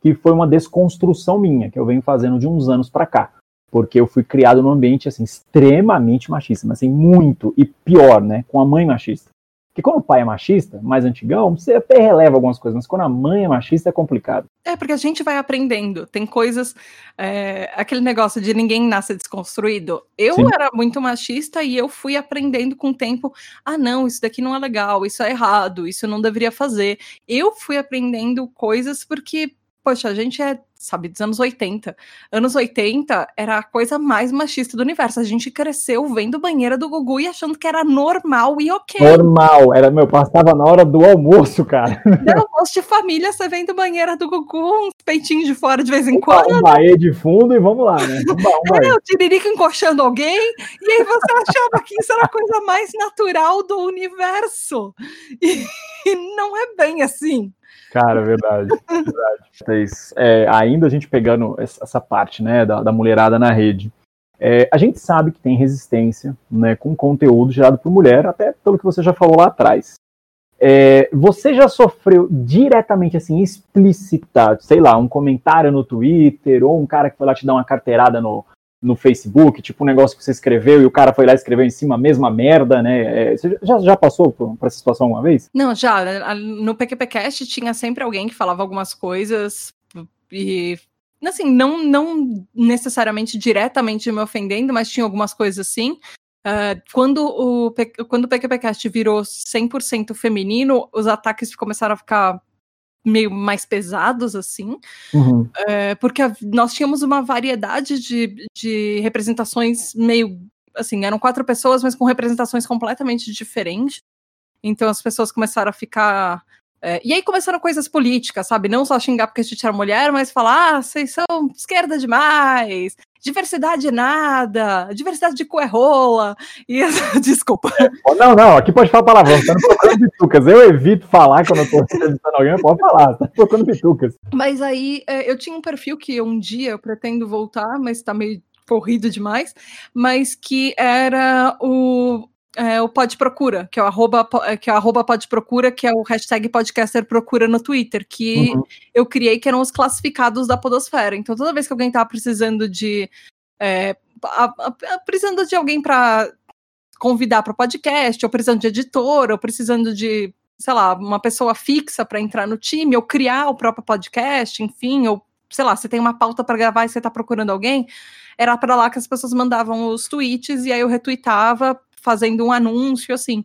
que foi uma desconstrução minha, que eu venho fazendo de uns anos para cá. Porque eu fui criado num ambiente, assim, extremamente machista, mas assim, muito, e pior, né, com a mãe machista. Porque quando o pai é machista, mais antigão, você até releva algumas coisas, mas quando a mãe é machista é complicado. É, porque a gente vai aprendendo. Tem coisas. É, aquele negócio de ninguém nasce desconstruído. Eu Sim. era muito machista e eu fui aprendendo com o tempo. Ah, não, isso daqui não é legal, isso é errado, isso eu não deveria fazer. Eu fui aprendendo coisas porque poxa, a gente é, sabe, dos anos 80. Anos 80 era a coisa mais machista do universo. A gente cresceu vendo banheira do Gugu e achando que era normal e ok. Normal, era, meu, passava na hora do almoço, cara. No almoço de família, você vendo banheira do Gugu, uns peitinhos de fora de vez em quando. Um baê de fundo e vamos lá, né? Lá, é, o tiririca encoxando alguém, e aí você achava que isso era a coisa mais natural do universo. E, e não é bem assim. Cara, verdade. verdade. É, ainda a gente pegando essa parte né, da, da mulherada na rede. É, a gente sabe que tem resistência né, com conteúdo gerado por mulher, até pelo que você já falou lá atrás. É, você já sofreu diretamente, assim, explicitado, sei lá, um comentário no Twitter, ou um cara que foi lá te dar uma carteirada no, no Facebook, tipo um negócio que você escreveu e o cara foi lá e escreveu em cima a mesma merda, né? É, você já, já passou por, por essa situação alguma vez? Não, já. No PQPcast tinha sempre alguém que falava algumas coisas e assim, não, não necessariamente diretamente me ofendendo, mas tinha algumas coisas assim. Uh, quando, o, quando o PQPcast virou 100% feminino, os ataques começaram a ficar meio mais pesados, assim, uhum. é, porque a, nós tínhamos uma variedade de, de representações meio, assim, eram quatro pessoas, mas com representações completamente diferentes, então as pessoas começaram a ficar é, e aí começaram coisas políticas, sabe? Não só xingar porque a gente era mulher, mas falar, ah, vocês são esquerda demais, diversidade é nada, diversidade de cu é. E desculpa. Não, não, aqui pode falar palavrão, tá no procurando bitucas. Eu evito falar quando eu tô entrevistando alguém, pode falar, tá procurando bitucas. Mas aí é, eu tinha um perfil que um dia eu pretendo voltar, mas tá meio corrido demais, mas que era o é, o Pod Procura, que é o arroba, é, que é o arroba Pod Procura, que é o hashtag podcaster procura no Twitter, que uhum. eu criei que eram os classificados da podosfera. Então, toda vez que alguém tava precisando de. É, a, a, a, precisando de alguém para convidar para o podcast, ou precisando de editor, ou precisando de, sei lá, uma pessoa fixa para entrar no time, ou criar o próprio podcast, enfim, ou sei lá, você tem uma pauta para gravar e você está procurando alguém, era para lá que as pessoas mandavam os tweets e aí eu retweetava fazendo um anúncio assim.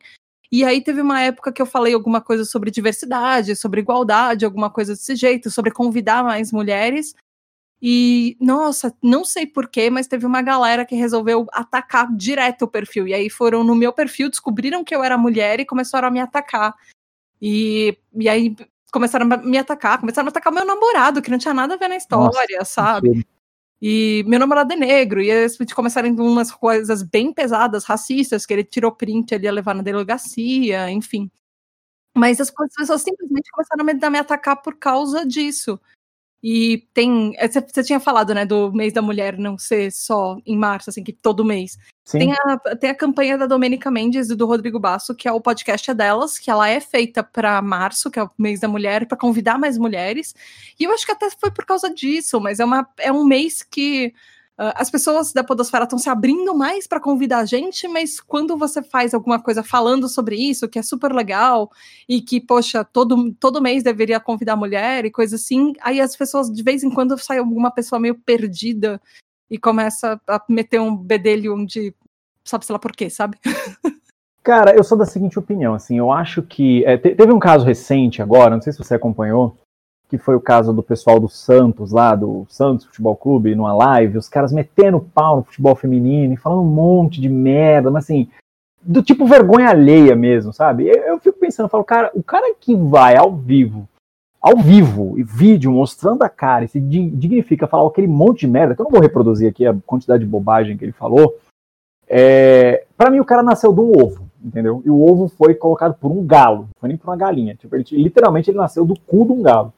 E aí teve uma época que eu falei alguma coisa sobre diversidade, sobre igualdade, alguma coisa desse jeito, sobre convidar mais mulheres. E, nossa, não sei porquê, mas teve uma galera que resolveu atacar direto o perfil. E aí foram no meu perfil, descobriram que eu era mulher e começaram a me atacar. E, e aí começaram a me atacar, começaram a atacar meu namorado, que não tinha nada a ver na história, nossa, sabe? E meu namorado é negro, e eles começaram umas coisas bem pesadas, racistas, que ele tirou print, ele ia levar na delegacia, enfim. Mas as pessoas simplesmente começaram a me atacar por causa disso. E tem. Você tinha falado, né, do mês da mulher não ser só em março, assim, que todo mês. Tem a, tem a campanha da Domênica Mendes e do Rodrigo Basso, que é o podcast é delas, que ela é feita para março, que é o mês da mulher, para convidar mais mulheres. E eu acho que até foi por causa disso, mas é, uma, é um mês que Uh, as pessoas da Podosfera estão se abrindo mais para convidar a gente, mas quando você faz alguma coisa falando sobre isso, que é super legal, e que, poxa, todo, todo mês deveria convidar mulher e coisa assim, aí as pessoas, de vez em quando, sai alguma pessoa meio perdida e começa a meter um bedelho onde sabe-se lá por quê, sabe? Cara, eu sou da seguinte opinião, assim, eu acho que. É, teve um caso recente agora, não sei se você acompanhou, que foi o caso do pessoal do Santos, lá do Santos Futebol Clube, numa live, os caras metendo pau no futebol feminino e falando um monte de merda, mas assim, do tipo vergonha alheia mesmo, sabe? Eu, eu fico pensando, eu falo, cara, o cara que vai ao vivo, ao vivo, e vídeo, mostrando a cara, e se dignifica falar aquele monte de merda, que eu não vou reproduzir aqui a quantidade de bobagem que ele falou, é, para mim o cara nasceu de um ovo, entendeu? E o ovo foi colocado por um galo, não foi nem por uma galinha. Tipo, ele, literalmente ele nasceu do cu de um galo.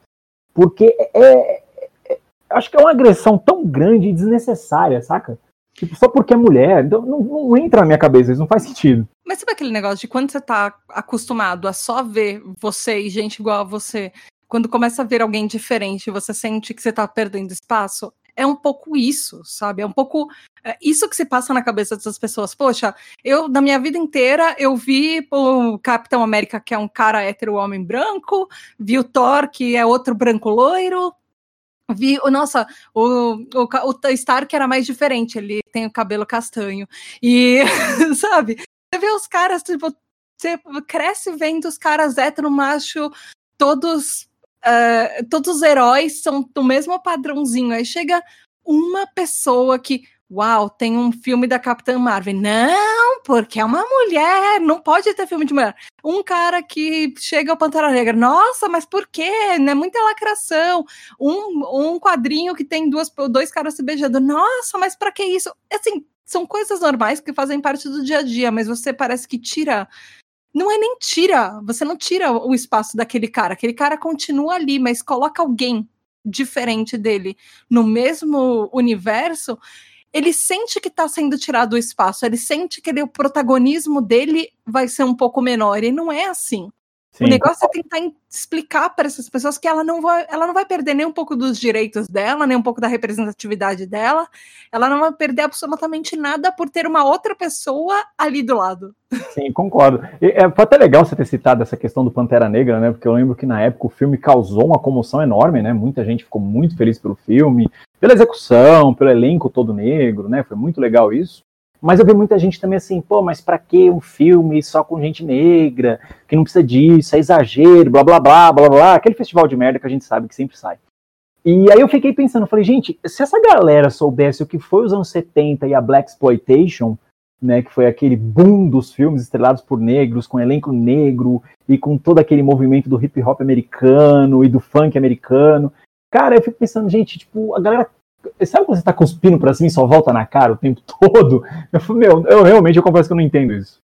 Porque é, é, é, acho que é uma agressão tão grande e desnecessária, saca? Tipo, só porque é mulher. Então não, não, entra na minha cabeça, isso não faz sentido. Mas sabe aquele negócio de quando você tá acostumado a só ver você e gente igual a você, quando começa a ver alguém diferente, você sente que você tá perdendo espaço? É um pouco isso, sabe? É um pouco é, isso que se passa na cabeça dessas pessoas. Poxa, eu, na minha vida inteira, eu vi o Capitão América, que é um cara hétero, homem branco, vi o Thor, que é outro branco loiro, vi, o nossa, o, o, o Stark era mais diferente, ele tem o cabelo castanho. E, sabe, você vê os caras, tipo, você cresce vendo os caras hétero, macho, todos. Uh, todos os heróis são do mesmo padrãozinho. Aí chega uma pessoa que Uau, tem um filme da Capitã Marvel. Não, porque é uma mulher, não pode ter filme de mulher. Um cara que chega ao Pantera Negra. Nossa, mas por quê? Não é muita lacração. Um, um quadrinho que tem duas, dois caras se beijando. Nossa, mas para que isso? Assim, são coisas normais que fazem parte do dia a dia, mas você parece que tira não é nem tira, você não tira o espaço daquele cara, aquele cara continua ali, mas coloca alguém diferente dele no mesmo universo ele sente que está sendo tirado o espaço, ele sente que ele, o protagonismo dele vai ser um pouco menor, e não é assim. Sim. O negócio é tentar explicar para essas pessoas que ela não, vai, ela não vai perder nem um pouco dos direitos dela, nem um pouco da representatividade dela. Ela não vai perder absolutamente nada por ter uma outra pessoa ali do lado. Sim, concordo. E, é, foi até legal você ter citado essa questão do Pantera Negra, né? Porque eu lembro que na época o filme causou uma comoção enorme, né? Muita gente ficou muito feliz pelo filme, pela execução, pelo elenco todo negro, né? Foi muito legal isso. Mas eu vi muita gente também assim, pô, mas para que um filme só com gente negra, que não precisa disso, é exagero, blá blá blá, blá blá, aquele festival de merda que a gente sabe que sempre sai. E aí eu fiquei pensando, falei, gente, se essa galera soubesse o que foi os anos 70 e a Black Exploitation, né, que foi aquele boom dos filmes estrelados por negros, com elenco negro e com todo aquele movimento do hip hop americano e do funk americano. Cara, eu fico pensando, gente, tipo, a galera Sabe quando você tá cuspindo pra cima e só volta na cara o tempo todo? Eu falei, meu, eu realmente eu confesso que eu não entendo isso.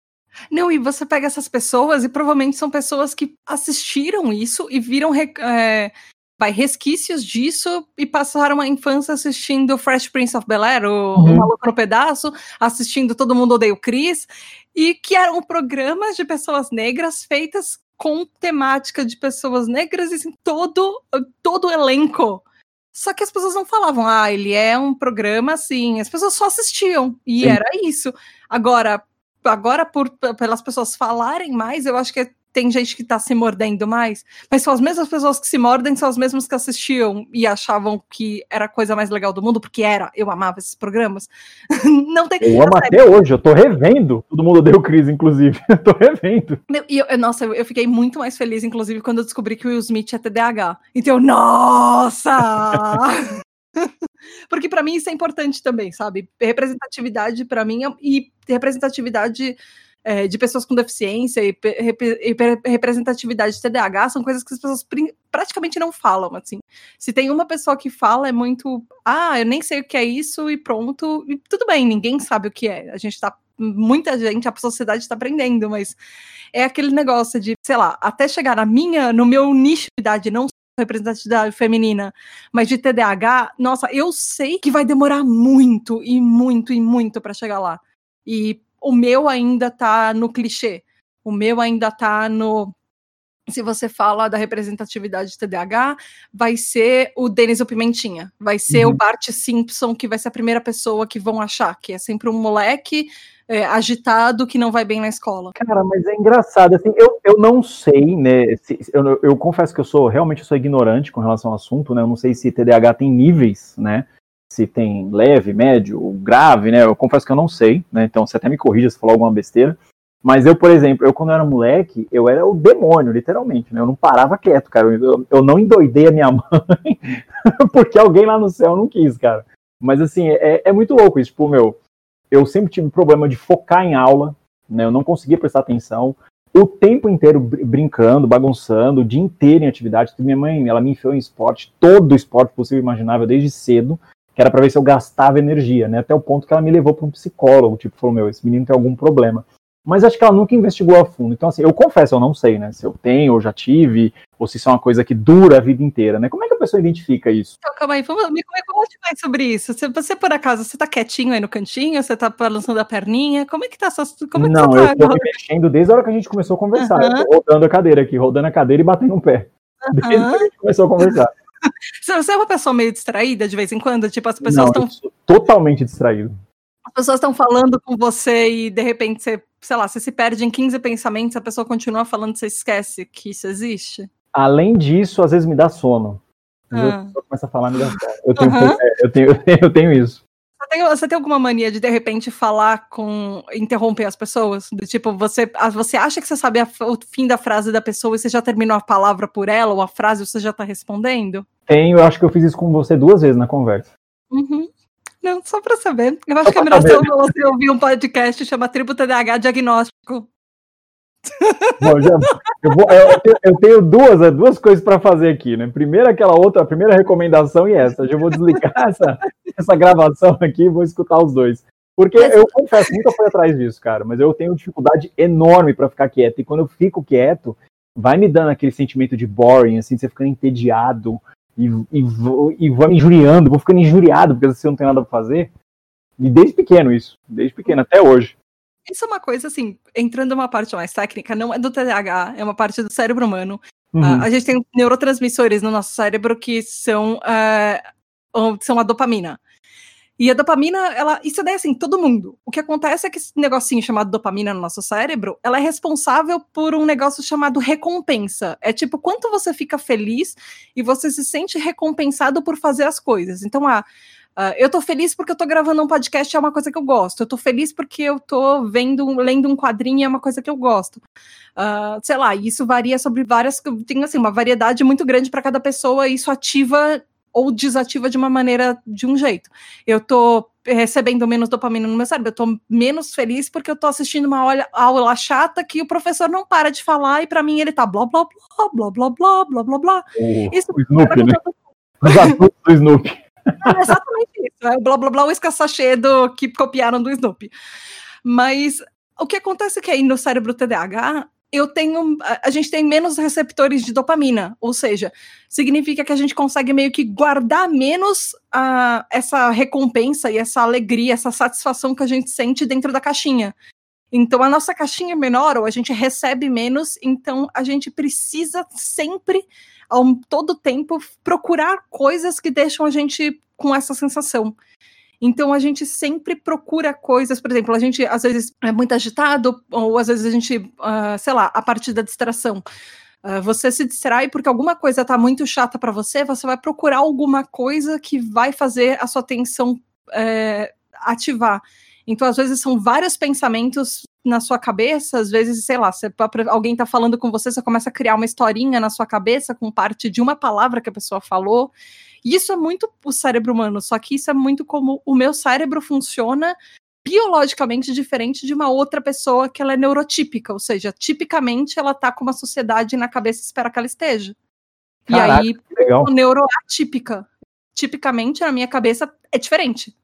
Não, e você pega essas pessoas e provavelmente são pessoas que assistiram isso e viram é, vai, resquícios disso e passaram a infância assistindo Fresh Prince of Bel-Air, o, uhum. o Maluco no Pedaço, assistindo Todo Mundo Odeia o Chris, e que eram programas de pessoas negras feitas com temática de pessoas negras e assim, todo, todo o elenco só que as pessoas não falavam, ah, ele é um programa assim. As pessoas só assistiam. E Sim. era isso. Agora, agora por pelas pessoas falarem mais, eu acho que tem gente que tá se mordendo mais, mas são as mesmas pessoas que se mordem, são as mesmas que assistiam e achavam que era a coisa mais legal do mundo, porque era, eu amava esses programas. Não tem Eu amo até hoje, eu tô revendo. Todo mundo deu crise, inclusive. eu tô revendo. E eu, nossa, eu, eu, fiquei muito mais feliz, inclusive, quando eu descobri que o Will Smith é TDAH. Então, nossa! Porque para mim isso é importante também, sabe? Representatividade para mim é, e representatividade é, de pessoas com deficiência e, representatividade de TDAH são coisas que as pessoas praticamente não falam, assim. Se tem uma pessoa que fala, é muito, ah, eu nem sei o que é isso e pronto, e tudo bem, ninguém sabe o que é. A gente tá, muita gente, a sociedade está aprendendo, mas é aquele negócio de, sei lá, até chegar na minha, no meu nicho de idade, não representatividade feminina, mas de TDAH, nossa, eu sei que vai demorar muito e muito e muito para chegar lá. E o meu ainda tá no clichê. O meu ainda tá no se você fala da representatividade de TDAH, vai ser o Denis o Pimentinha, vai ser uhum. o Bart Simpson, que vai ser a primeira pessoa que vão achar, que é sempre um moleque é, agitado que não vai bem na escola. Cara, mas é engraçado, assim, eu, eu não sei, né, se, eu, eu confesso que eu sou, realmente eu sou ignorante com relação ao assunto, né, eu não sei se TDAH tem níveis, né, se tem leve, médio, grave, né, eu confesso que eu não sei, né, então você até me corrija se falar alguma besteira, mas eu, por exemplo, eu quando era moleque, eu era o demônio, literalmente, né? Eu não parava quieto, cara. Eu, eu não endoidei a minha mãe porque alguém lá no céu não quis, cara. Mas assim, é, é muito louco isso. Tipo, meu, eu sempre tive problema de focar em aula, né? Eu não conseguia prestar atenção. O tempo inteiro brincando, bagunçando, o dia inteiro em atividade. Minha mãe, ela me enfiou em esporte, todo esporte possível e imaginável, desde cedo, que era para ver se eu gastava energia, né? Até o ponto que ela me levou para um psicólogo, tipo, falou: meu, esse menino tem algum problema mas acho que ela nunca investigou a fundo. Então, assim, eu confesso, eu não sei, né? Se eu tenho ou já tive, ou se isso é uma coisa que dura a vida inteira, né? Como é que a pessoa identifica isso? Então, calma aí, vamos me conte mais sobre isso. Se você, por acaso, você tá quietinho aí no cantinho, você tá balançando a perninha, como é que tá essa... Como é não, tá eu tô me mexendo desde a hora que a gente começou a conversar. Uhum. Eu tô rodando a cadeira aqui, rodando a cadeira e batendo um pé. Uhum. Desde que a gente começou a conversar. Você é uma pessoa meio distraída de vez em quando? Tipo, as pessoas estão. Totalmente distraído. As pessoas estão falando com você e de repente você sei lá, você se perde em 15 pensamentos, a pessoa continua falando, você esquece que isso existe? Além disso, às vezes me dá sono. Ah. começa a falar, me dá sono. Eu tenho, uhum. eu tenho, eu tenho, eu tenho isso. Você tem, você tem, alguma mania de, de repente, falar com. interromper as pessoas? Do tipo, você, você acha que você sabe a, o fim da frase da pessoa e você já terminou a palavra por ela, ou a frase você já tá respondendo? Tenho, eu acho que eu fiz isso com você duas vezes na conversa. Uhum. Não, só para saber. Eu acho só que é melhor você ouvir um podcast que chama Tribo TDAH Diagnóstico. Bom, já, eu, vou, eu, tenho, eu, tenho, duas, é, duas coisas para fazer aqui, né? Primeiro aquela outra, a primeira recomendação e essa. Já vou desligar essa, essa gravação aqui e vou escutar os dois. Porque eu confesso, nunca fui atrás disso, cara, mas eu tenho dificuldade enorme para ficar quieto. E quando eu fico quieto, vai me dando aquele sentimento de boring, assim, você ficando entediado, e, e, vou, e vou me injuriando, vou ficando injuriado porque você não tem nada pra fazer. E desde pequeno isso, desde pequeno até hoje. Isso é uma coisa assim, entrando numa parte mais técnica, não é do TDAH, é uma parte do cérebro humano. Uhum. Uh, a gente tem neurotransmissores no nosso cérebro que são, uh, são a dopamina. E a dopamina, ela, isso daí assim, todo mundo. O que acontece é que esse negocinho chamado dopamina no nosso cérebro, ela é responsável por um negócio chamado recompensa. É tipo quanto você fica feliz e você se sente recompensado por fazer as coisas. Então, ah, Uh, eu tô feliz porque eu tô gravando um podcast, é uma coisa que eu gosto. Eu tô feliz porque eu tô vendo, lendo um quadrinho, é uma coisa que eu gosto. Uh, sei lá, isso varia sobre várias. Tem assim, uma variedade muito grande para cada pessoa, e isso ativa ou desativa de uma maneira, de um jeito. Eu tô recebendo menos dopamina no meu cérebro, eu tô menos feliz porque eu tô assistindo uma aula, aula chata que o professor não para de falar e para mim ele tá blá blá blá blá blá blá blá blá blá. Isso o Snoopy, né? do Snoopy. É exatamente isso, é o blá blá blá o escassachê do que copiaram do Snoopy. Mas o que acontece é que aí no cérebro TDAH eu tenho, a gente tem menos receptores de dopamina, ou seja, significa que a gente consegue meio que guardar menos uh, essa recompensa e essa alegria, essa satisfação que a gente sente dentro da caixinha. Então a nossa caixinha é menor, ou a gente recebe menos, então a gente precisa sempre, ao todo tempo, procurar coisas que deixam a gente com essa sensação. Então a gente sempre procura coisas, por exemplo, a gente às vezes é muito agitado, ou às vezes a gente, uh, sei lá, a partir da distração. Uh, você se distrai porque alguma coisa está muito chata para você, você vai procurar alguma coisa que vai fazer a sua atenção é, ativar. Então, às vezes, são vários pensamentos na sua cabeça, às vezes, sei lá, você, alguém está falando com você, você começa a criar uma historinha na sua cabeça com parte de uma palavra que a pessoa falou, isso é muito o cérebro humano, só que isso é muito como o meu cérebro funciona biologicamente diferente de uma outra pessoa que ela é neurotípica, ou seja, tipicamente ela tá com uma sociedade na cabeça e espera que ela esteja. Caraca, e aí, o neuroatípica, tipicamente na minha cabeça é diferente.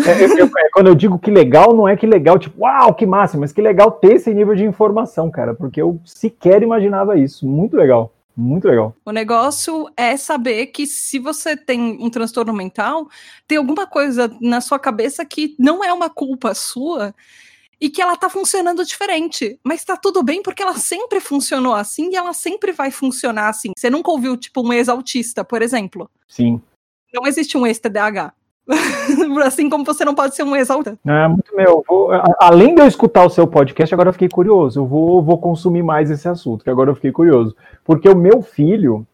É, eu, eu, é, quando eu digo que legal, não é que legal, tipo, uau, que massa, mas que legal ter esse nível de informação, cara, porque eu sequer imaginava isso. Muito legal. Muito legal. O negócio é saber que se você tem um transtorno mental, tem alguma coisa na sua cabeça que não é uma culpa sua e que ela tá funcionando diferente. Mas tá tudo bem porque ela sempre funcionou assim e ela sempre vai funcionar assim. Você nunca ouviu, tipo, um ex-autista, por exemplo? Sim. Não existe um ex-TDAH. assim como você não pode ser um ex-autista. É muito meu. Vou, além de eu escutar o seu podcast, agora eu fiquei curioso. Eu vou, vou consumir mais esse assunto, que agora eu fiquei curioso. Porque o meu filho,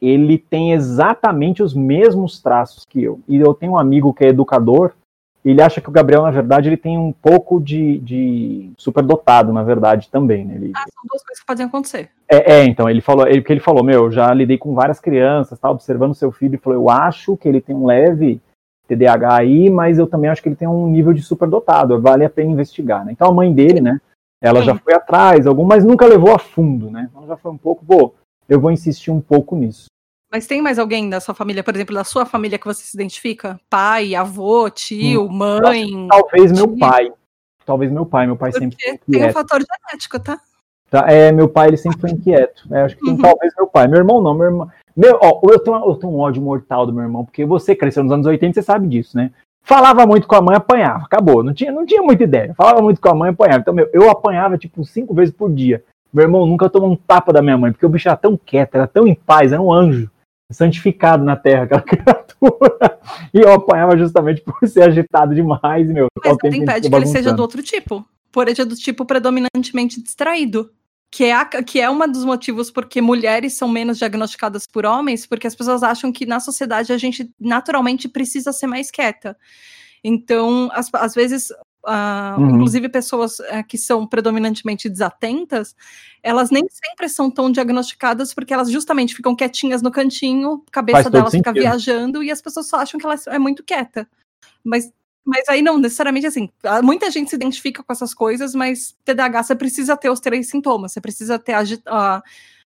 ele tem exatamente os mesmos traços que eu. E eu tenho um amigo que é educador, ele acha que o Gabriel, na verdade, ele tem um pouco de, de superdotado, na verdade, também. Né? Ele, ah, são duas coisas que podem acontecer. É, é então, ele falou, ele, que ele falou, meu, já lidei com várias crianças, tá, observando seu filho, e falou, eu acho que ele tem um leve TDAH aí, mas eu também acho que ele tem um nível de superdotado, vale a pena investigar, né? Então a mãe dele, né, ela Sim. já foi atrás, algum, mas nunca levou a fundo, né? Ela já foi um pouco, pô, eu vou insistir um pouco nisso. Mas tem mais alguém da sua família, por exemplo, da sua família que você se identifica? Pai, avô, tio, hum, mãe? Talvez meu pai. Talvez meu pai. Meu pai Porque sempre Tem um fator genético, tá? tá? É, meu pai ele sempre foi inquieto. É, acho que tem, uhum. talvez meu pai. Meu irmão não, meu irmão. Meu, ó, eu, tenho, eu tenho um ódio mortal do meu irmão, porque você cresceu nos anos 80, você sabe disso, né? Falava muito com a mãe, apanhava, acabou. Não tinha, não tinha muita ideia. Falava muito com a mãe, apanhava. Então, meu, eu apanhava tipo cinco vezes por dia. Meu irmão nunca tomou um tapa da minha mãe, porque o bicho era tão quieto, era tão em paz, era um anjo santificado na terra, aquela criatura. E eu apanhava justamente por ser agitado demais, meu. Mas não impede que ele seja do outro tipo. Por ele é do tipo predominantemente distraído. Que é, a, que é um dos motivos porque mulheres são menos diagnosticadas por homens, porque as pessoas acham que na sociedade a gente naturalmente precisa ser mais quieta. Então, às, às vezes, uh, uhum. inclusive pessoas uh, que são predominantemente desatentas, elas nem sempre são tão diagnosticadas porque elas justamente ficam quietinhas no cantinho, a cabeça delas fica viajando e as pessoas só acham que ela é muito quieta. Mas, mas aí não necessariamente assim. Muita gente se identifica com essas coisas, mas TDAH você precisa ter os três sintomas. Você precisa ter a, a,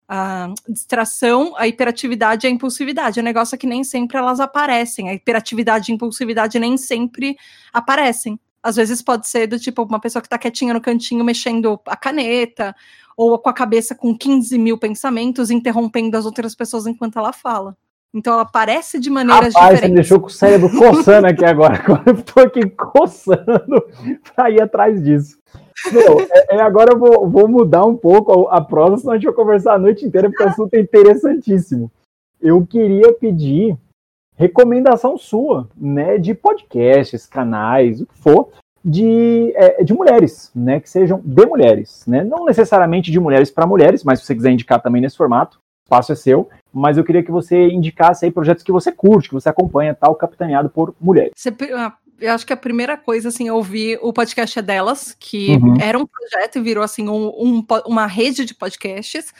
a distração, a hiperatividade e a impulsividade. O negócio é que nem sempre elas aparecem. A hiperatividade e a impulsividade nem sempre aparecem. Às vezes pode ser do tipo uma pessoa que está quietinha no cantinho mexendo a caneta, ou com a cabeça com 15 mil pensamentos, interrompendo as outras pessoas enquanto ela fala. Então ela aparece de maneiras Rapaz, diferentes. Você me deixou com o cérebro coçando aqui agora. Agora eu estou aqui coçando para ir atrás disso. Meu, é, é, agora eu vou, vou, mudar um pouco a, a prosa, senão a gente vai conversar a noite inteira, porque o assunto é interessantíssimo. Eu queria pedir recomendação sua, né, de podcasts, canais, o que for, de, é, de mulheres, né, que sejam de mulheres, né, não necessariamente de mulheres para mulheres, mas se você quiser indicar também nesse formato, espaço é seu, mas eu queria que você indicasse aí projetos que você curte, que você acompanha, tal, capitaneado por mulheres. Você, ah, eu acho que a primeira coisa, assim, eu ouvi o podcast é delas, que uhum. era um projeto e virou, assim, um, um, uma rede de podcasts,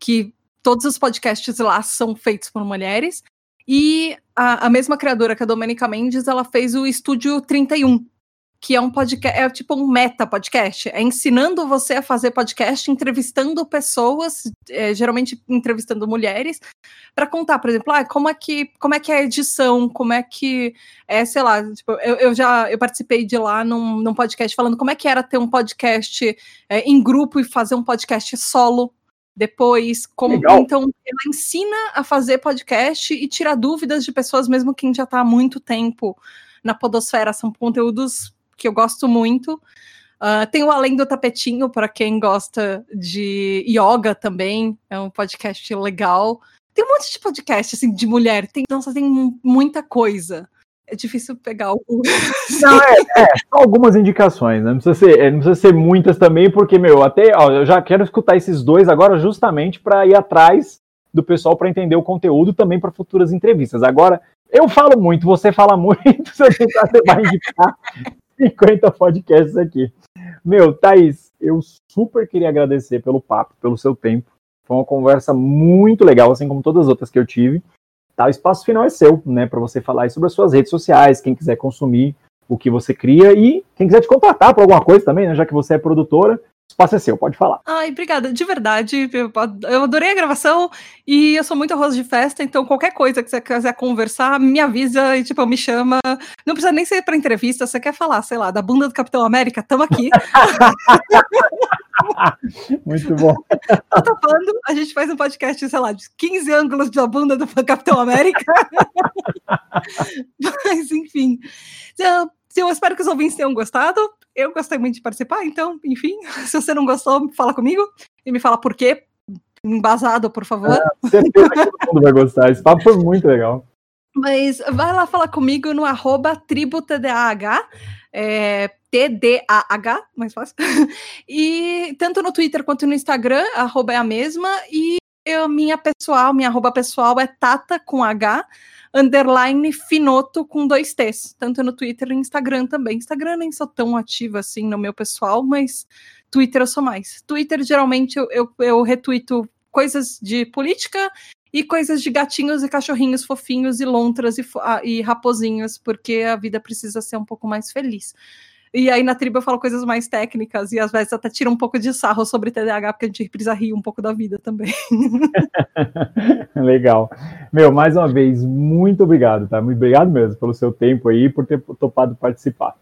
que todos os podcasts lá são feitos por mulheres, e a, a mesma criadora que a Domenica Mendes, ela fez o Estúdio 31, que é um podcast, é tipo um meta podcast, é ensinando você a fazer podcast, entrevistando pessoas, é, geralmente entrevistando mulheres, para contar, por exemplo, ah, como é que como é que é a edição, como é que é, sei lá, tipo, eu, eu já eu participei de lá num, num podcast falando como é que era ter um podcast é, em grupo e fazer um podcast solo, depois, como Legal. então ela ensina a fazer podcast e tira dúvidas de pessoas, mesmo quem já está há muito tempo na podosfera. São conteúdos que eu gosto muito. Uh, tem o Além do Tapetinho, para quem gosta de yoga também, é um podcast legal. Tem um monte de podcast assim, de mulher, tem, nossa, tem muita coisa. É difícil pegar. Não, é, é, algumas indicações, né? Não precisa, ser, é, não precisa ser muitas também, porque, meu, até ó, eu já quero escutar esses dois agora justamente para ir atrás do pessoal para entender o conteúdo também para futuras entrevistas. Agora, eu falo muito, você fala muito, você vai indicar 50 podcasts aqui. Meu, Thaís, eu super queria agradecer pelo papo, pelo seu tempo. Foi uma conversa muito legal, assim como todas as outras que eu tive. Tá, o espaço final é seu, né, para você falar sobre as suas redes sociais, quem quiser consumir o que você cria e quem quiser te contratar por alguma coisa também, né, já que você é produtora, espaço é seu, pode falar. Ai, obrigada, de verdade. Eu adorei a gravação e eu sou muito arroz de festa, então qualquer coisa que você quiser conversar, me avisa e, tipo, me chama. Não precisa nem ser para entrevista, você quer falar, sei lá, da bunda do Capitão América, tamo aqui. muito bom. Tô falando, a gente faz um podcast, sei lá, de 15 ângulos da bunda do Capitão América. Mas, enfim. Então, eu espero que os ouvintes tenham gostado. Eu gostei muito de participar, então, enfim, se você não gostou, fala comigo e me fala por quê. Embasado, por favor. É, certeza que todo mundo vai gostar. Esse papo foi muito legal. Mas vai lá falar comigo no arroba tributdah, é, TDAH, mais fácil. E tanto no Twitter quanto no Instagram, arroba é a mesma. E eu, minha pessoal, minha arroba pessoal é Tata com H, underline Finoto com dois T's, tanto no Twitter e Instagram também. Instagram nem sou tão ativa assim no meu pessoal, mas Twitter eu sou mais. Twitter, geralmente, eu, eu, eu retuito coisas de política e coisas de gatinhos e cachorrinhos fofinhos e lontras e, e raposinhos, porque a vida precisa ser um pouco mais feliz. E aí na tribo eu falo coisas mais técnicas e às vezes até tira um pouco de sarro sobre TDAH, porque a gente precisa rir um pouco da vida também. Legal. Meu, mais uma vez, muito obrigado, tá? Muito obrigado mesmo pelo seu tempo aí, por ter topado participar.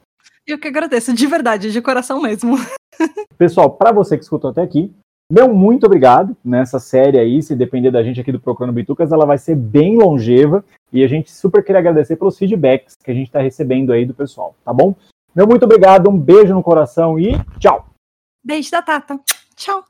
Eu que agradeço, de verdade, de coração mesmo. Pessoal, para você que escutou até aqui, meu muito obrigado nessa série aí. Se depender da gente aqui do Procurando Bitucas, ela vai ser bem longeva. E a gente super queria agradecer pelos feedbacks que a gente está recebendo aí do pessoal, tá bom? Meu muito obrigado, um beijo no coração e tchau. Beijo da Tata. Tchau.